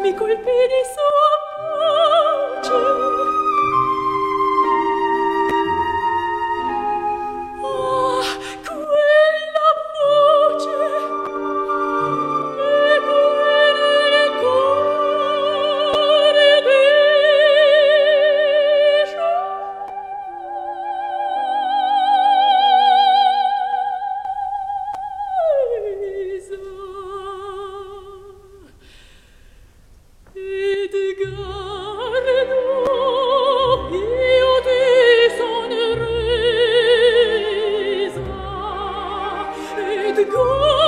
mi colpì di sua the gold.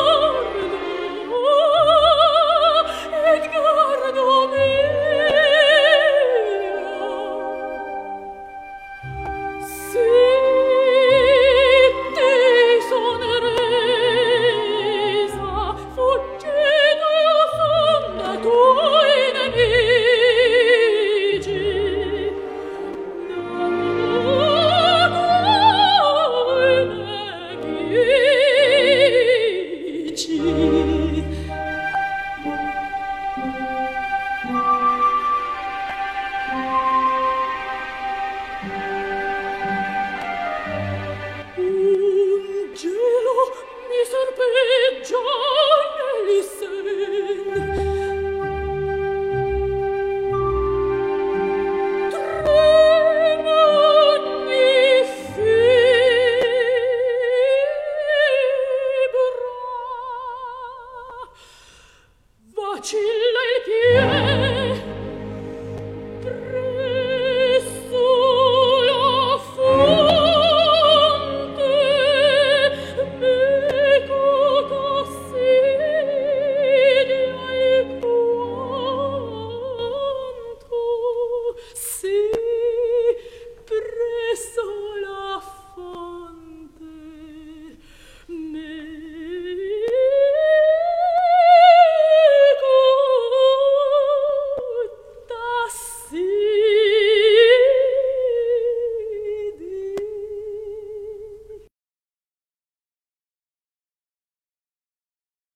去。